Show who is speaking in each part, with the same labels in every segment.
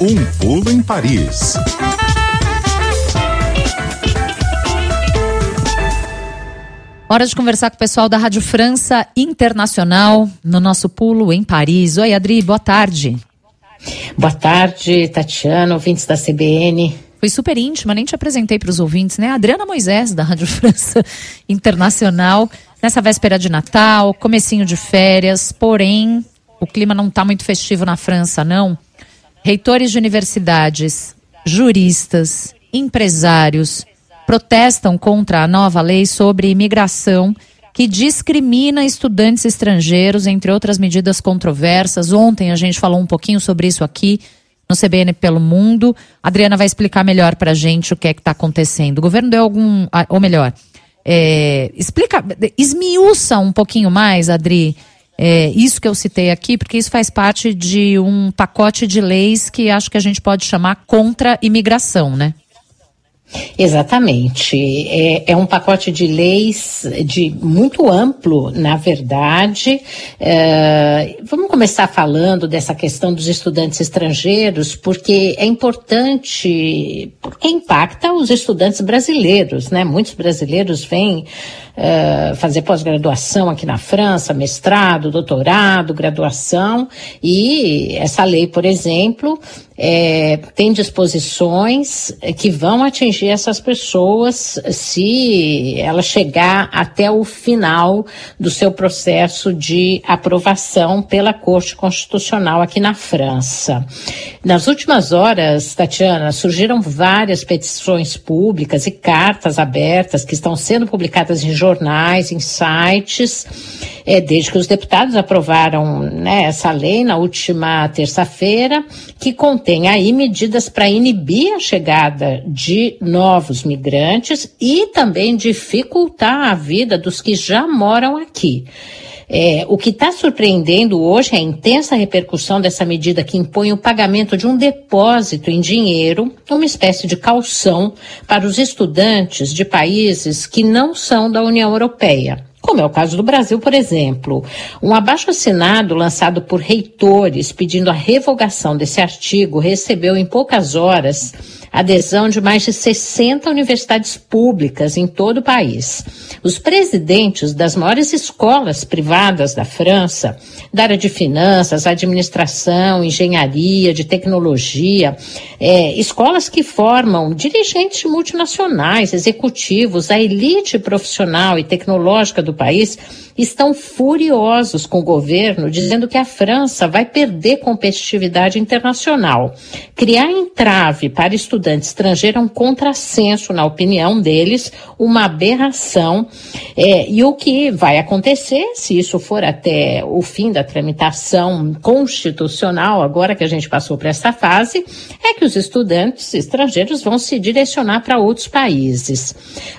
Speaker 1: Um pulo em Paris.
Speaker 2: Hora de conversar com o pessoal da Rádio França Internacional no nosso pulo em Paris. Oi, Adri, boa tarde.
Speaker 3: Boa tarde, Tatiana, ouvintes da CBN.
Speaker 2: Foi super íntima, nem te apresentei para os ouvintes, né? Adriana Moisés, da Rádio França Internacional, nessa véspera de Natal, comecinho de férias, porém, o clima não está muito festivo na França, não. Reitores de universidades, juristas, empresários, protestam contra a nova lei sobre imigração que discrimina estudantes estrangeiros, entre outras medidas controversas. Ontem a gente falou um pouquinho sobre isso aqui no CBN pelo Mundo. A Adriana vai explicar melhor para a gente o que é que está acontecendo. O governo deu algum, ou melhor, é, explica, esmiuça um pouquinho mais, Adri, é, isso que eu citei aqui, porque isso faz parte de um pacote de leis que acho que a gente pode chamar contra imigração, né?
Speaker 3: Exatamente. É, é, um pacote de leis de muito amplo, na verdade. É, vamos começar falando dessa questão dos estudantes estrangeiros, porque é importante, porque impacta os estudantes brasileiros, né? Muitos brasileiros vêm uh, fazer pós-graduação aqui na França, mestrado, doutorado, graduação, e essa lei, por exemplo, é, tem disposições que vão atingir essas pessoas se ela chegar até o final do seu processo de aprovação pela Corte Constitucional aqui na França. Nas últimas horas, Tatiana, surgiram várias petições públicas e cartas abertas que estão sendo publicadas em jornais jornais, em sites, é, desde que os deputados aprovaram né, essa lei na última terça-feira, que contém aí medidas para inibir a chegada de novos migrantes e também dificultar a vida dos que já moram aqui. É, o que está surpreendendo hoje é a intensa repercussão dessa medida que impõe o pagamento de um depósito em dinheiro, uma espécie de calção, para os estudantes de países que não são da União Europeia como é o caso do Brasil, por exemplo. Um abaixo-assinado lançado por reitores pedindo a revogação desse artigo recebeu em poucas horas adesão de mais de 60 universidades públicas em todo o país. Os presidentes das maiores escolas privadas da França, da área de finanças, administração, engenharia, de tecnologia, é, escolas que formam dirigentes multinacionais, executivos, a elite profissional e tecnológica do país, estão furiosos com o governo, dizendo que a França vai perder competitividade internacional. Criar entrave para estudantes estrangeiros é um contrassenso, na opinião deles, uma aberração. É, e o que vai acontecer, se isso for até o fim da tramitação constitucional, agora que a gente passou por essa fase, é que os estudantes estrangeiros vão se direcionar para outros países.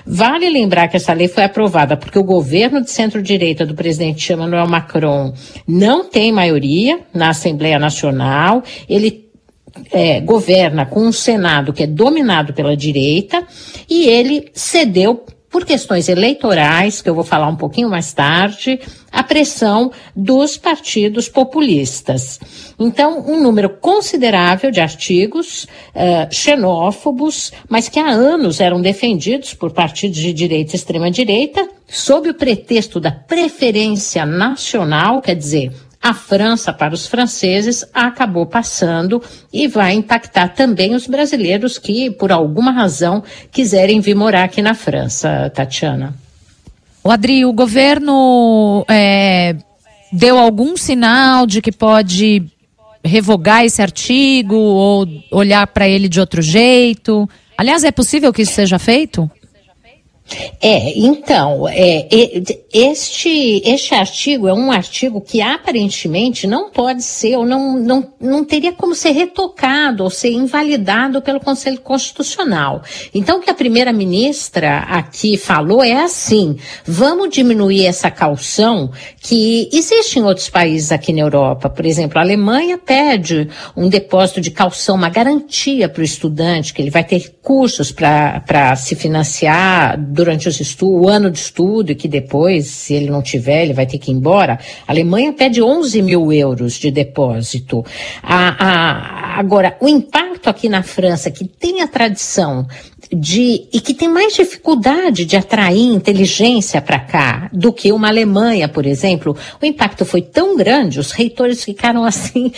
Speaker 3: Vale lembrar que essa lei foi aprovada porque o governo de centro-direita direita do presidente Emmanuel Macron não tem maioria na Assembleia Nacional, ele é, governa com um Senado que é dominado pela direita e ele cedeu por questões eleitorais, que eu vou falar um pouquinho mais tarde, a pressão dos partidos populistas. Então, um número considerável de artigos uh, xenófobos, mas que há anos eram defendidos por partidos de direita e extrema-direita, sob o pretexto da preferência nacional, quer dizer, a França para os franceses acabou passando e vai impactar também os brasileiros que, por alguma razão, quiserem vir morar aqui na França, Tatiana.
Speaker 2: O Adri, o governo é, deu algum sinal de que pode revogar esse artigo ou olhar para ele de outro jeito? Aliás, é possível que isso seja feito?
Speaker 3: É, então, é, este, este artigo é um artigo que aparentemente não pode ser ou não, não, não teria como ser retocado ou ser invalidado pelo Conselho Constitucional. Então, o que a primeira-ministra aqui falou é assim: vamos diminuir essa calção que existe em outros países aqui na Europa. Por exemplo, a Alemanha pede um depósito de calção, uma garantia para o estudante, que ele vai ter recursos para se financiar durante os estudos, o ano de estudo e que depois se ele não tiver, ele vai ter que ir embora. A Alemanha pede 11 mil euros de depósito. A, a, agora, o impacto aqui na França, que tem a tradição de e que tem mais dificuldade de atrair inteligência para cá do que uma Alemanha, por exemplo, o impacto foi tão grande, os reitores ficaram assim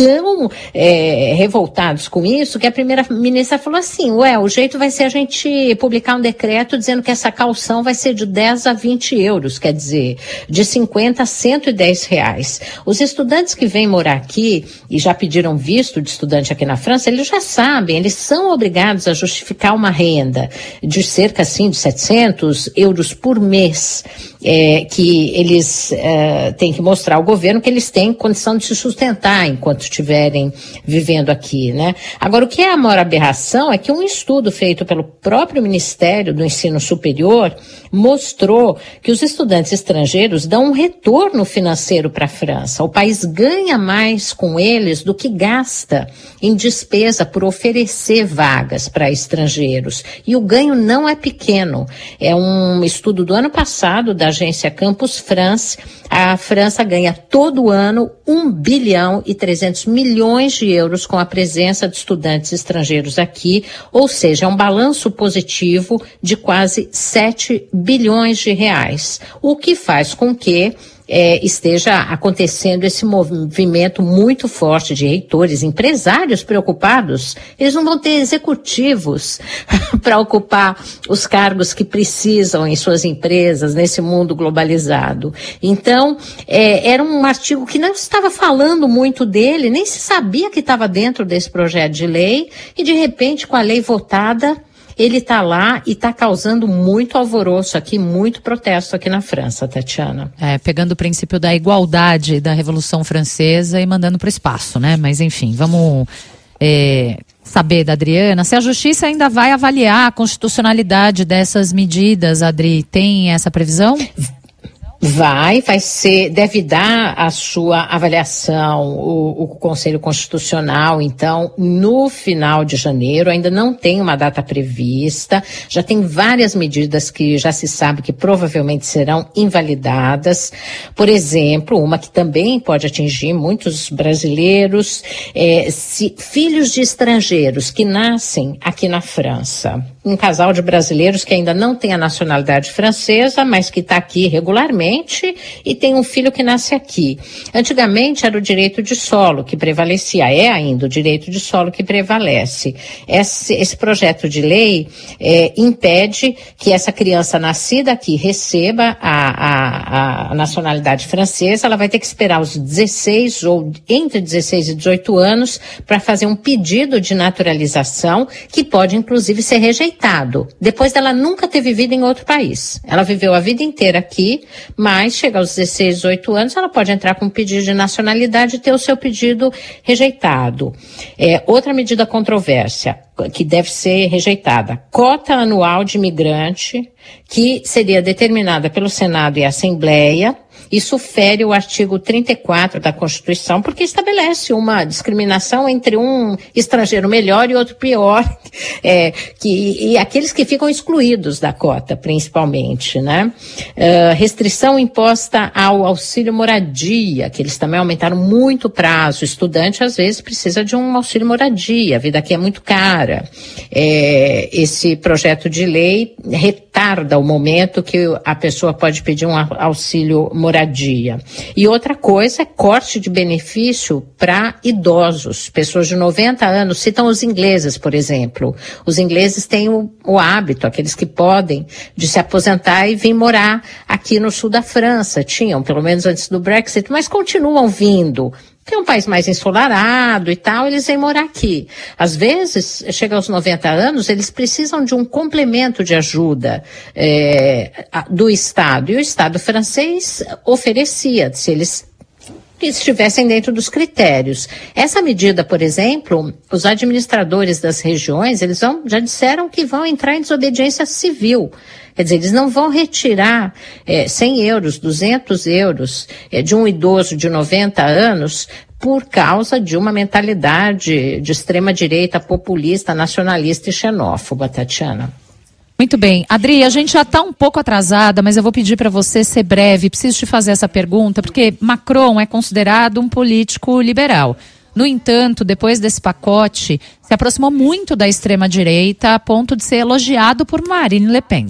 Speaker 3: tão é, revoltados com isso que a primeira ministra falou assim: ué, o jeito vai ser a gente publicar um decreto dizendo que essa calção vai ser de 10 a 20 euros, quer dizer, de 50 a 110 reais. Os estudantes que vêm morar aqui e já pediram visto de estudante aqui na França, eles já sabem, eles são obrigados a justificar uma renda de cerca assim de 700 euros por mês, é, que eles é, têm que mostrar ao governo que eles têm condição de se sustentar enquanto estiverem vivendo aqui, né? Agora, o que é a maior aberração é que um estudo feito pelo próprio Ministério do Ensino Superior mostrou que os estudantes estrangeiros dão um retorno financeiro para a França. O país ganha mais com eles do que gasta em despesa por oferecer vagas para estrangeiros. E o ganho não é pequeno. É um estudo do ano passado da agência Campus France. A França ganha todo ano 1 bilhão e 300 milhões de euros com a presença de estudantes estrangeiros aqui, ou seja, é um balanço positivo de quase 7 bilhões de reais, o que faz com que é, esteja acontecendo esse movimento muito forte de reitores, empresários preocupados. Eles não vão ter executivos para ocupar os cargos que precisam em suas empresas nesse mundo globalizado. Então, é, era um artigo que não estava falando muito dele, nem se sabia que estava dentro desse projeto de lei, e de repente, com a lei votada, ele está lá e está causando muito alvoroço aqui, muito protesto aqui na França, Tatiana.
Speaker 2: É, pegando o princípio da igualdade da Revolução Francesa e mandando para o espaço, né? Mas enfim, vamos é, saber da Adriana se a Justiça ainda vai avaliar a constitucionalidade dessas medidas, Adri. Tem essa previsão?
Speaker 3: Vai, vai ser, deve dar a sua avaliação o, o, Conselho Constitucional, então, no final de janeiro, ainda não tem uma data prevista, já tem várias medidas que já se sabe que provavelmente serão invalidadas. Por exemplo, uma que também pode atingir muitos brasileiros, é, se filhos de estrangeiros que nascem aqui na França, um casal de brasileiros que ainda não tem a nacionalidade francesa, mas que está aqui regularmente e tem um filho que nasce aqui. Antigamente era o direito de solo que prevalecia, é ainda o direito de solo que prevalece. Esse, esse projeto de lei é, impede que essa criança nascida aqui receba a, a, a nacionalidade francesa, ela vai ter que esperar os 16 ou entre 16 e 18 anos para fazer um pedido de naturalização que pode inclusive ser rejeitado, depois dela nunca ter vivido em outro país. Ela viveu a vida inteira aqui, mas chega aos 16, 18 anos, ela pode entrar com um pedido de nacionalidade e ter o seu pedido rejeitado. É, outra medida controvérsia que deve ser rejeitada, cota anual de imigrante, que seria determinada pelo Senado e Assembleia, isso fere o artigo 34 da Constituição, porque estabelece uma discriminação entre um estrangeiro melhor e outro pior, é, que, e aqueles que ficam excluídos da cota, principalmente, né? Uh, restrição imposta ao auxílio moradia, que eles também aumentaram muito o prazo. O estudante, às vezes, precisa de um auxílio moradia, a vida aqui é muito cara. É, esse projeto de lei retarda o momento que a pessoa pode pedir um auxílio moradia moradia. E outra coisa é corte de benefício para idosos, pessoas de 90 anos. Citam os ingleses, por exemplo. Os ingleses têm o, o hábito, aqueles que podem, de se aposentar e vir morar aqui no sul da França. Tinham, pelo menos antes do Brexit, mas continuam vindo que é um país mais ensolarado e tal, eles vêm morar aqui. Às vezes, chega aos 90 anos, eles precisam de um complemento de ajuda é, do Estado. E o Estado francês oferecia, se eles que estivessem dentro dos critérios. Essa medida, por exemplo, os administradores das regiões, eles vão, já disseram que vão entrar em desobediência civil. Quer dizer, eles não vão retirar é, 100 euros, 200 euros é, de um idoso de 90 anos por causa de uma mentalidade de extrema direita populista, nacionalista e xenófoba, Tatiana.
Speaker 2: Muito bem. Adri, a gente já está um pouco atrasada, mas eu vou pedir para você ser breve. Preciso te fazer essa pergunta, porque Macron é considerado um político liberal. No entanto, depois desse pacote, se aproximou muito da extrema-direita a ponto de ser elogiado por Marine Le Pen.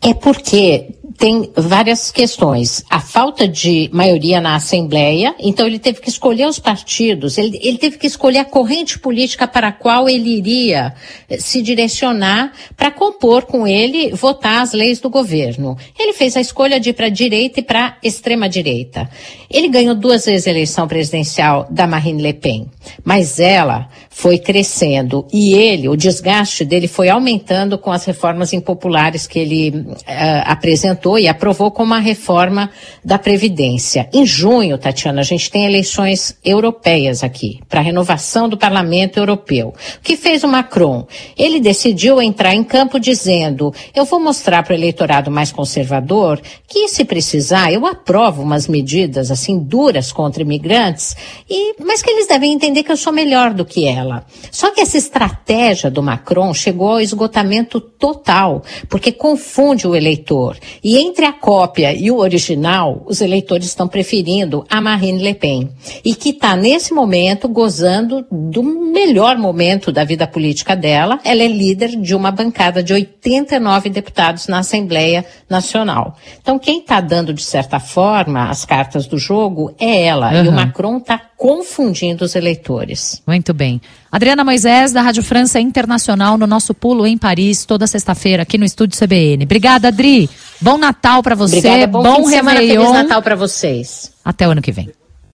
Speaker 3: É porque tem várias questões. A falta de maioria na Assembleia, então ele teve que escolher os partidos, ele, ele teve que escolher a corrente política para a qual ele iria eh, se direcionar para compor com ele, votar as leis do governo. Ele fez a escolha de ir para a direita e para a extrema-direita. Ele ganhou duas vezes a eleição presidencial da Marine Le Pen, mas ela foi crescendo e ele, o desgaste dele foi aumentando com as reformas impopulares que ele uh, apresentou e aprovou como a reforma da Previdência. Em junho, Tatiana, a gente tem eleições europeias aqui, para a renovação do Parlamento Europeu. O que fez o Macron? Ele decidiu entrar em campo dizendo: eu vou mostrar para o eleitorado mais conservador que, se precisar, eu aprovo umas medidas assim duras contra imigrantes, e, mas que eles devem entender que eu sou melhor do que ela. Só que essa estratégia do Macron chegou ao esgotamento total, porque confunde o eleitor. E entre a cópia e o original, os eleitores estão preferindo a Marine Le Pen. E que está, nesse momento, gozando do melhor momento da vida política dela. Ela é líder de uma bancada de 89 deputados na Assembleia Nacional. Então, quem está dando, de certa forma, as cartas do jogo é ela. Uhum. E o Macron está confundindo os eleitores.
Speaker 2: Muito bem. Adriana Moisés, da Rádio França Internacional, no nosso pulo em Paris, toda sexta-feira, aqui no Estúdio CBN. Obrigada, Adri. Bom Natal para você.
Speaker 3: Obrigada, bom, bom Réveillon. Feliz Natal para vocês.
Speaker 2: Até o ano que vem.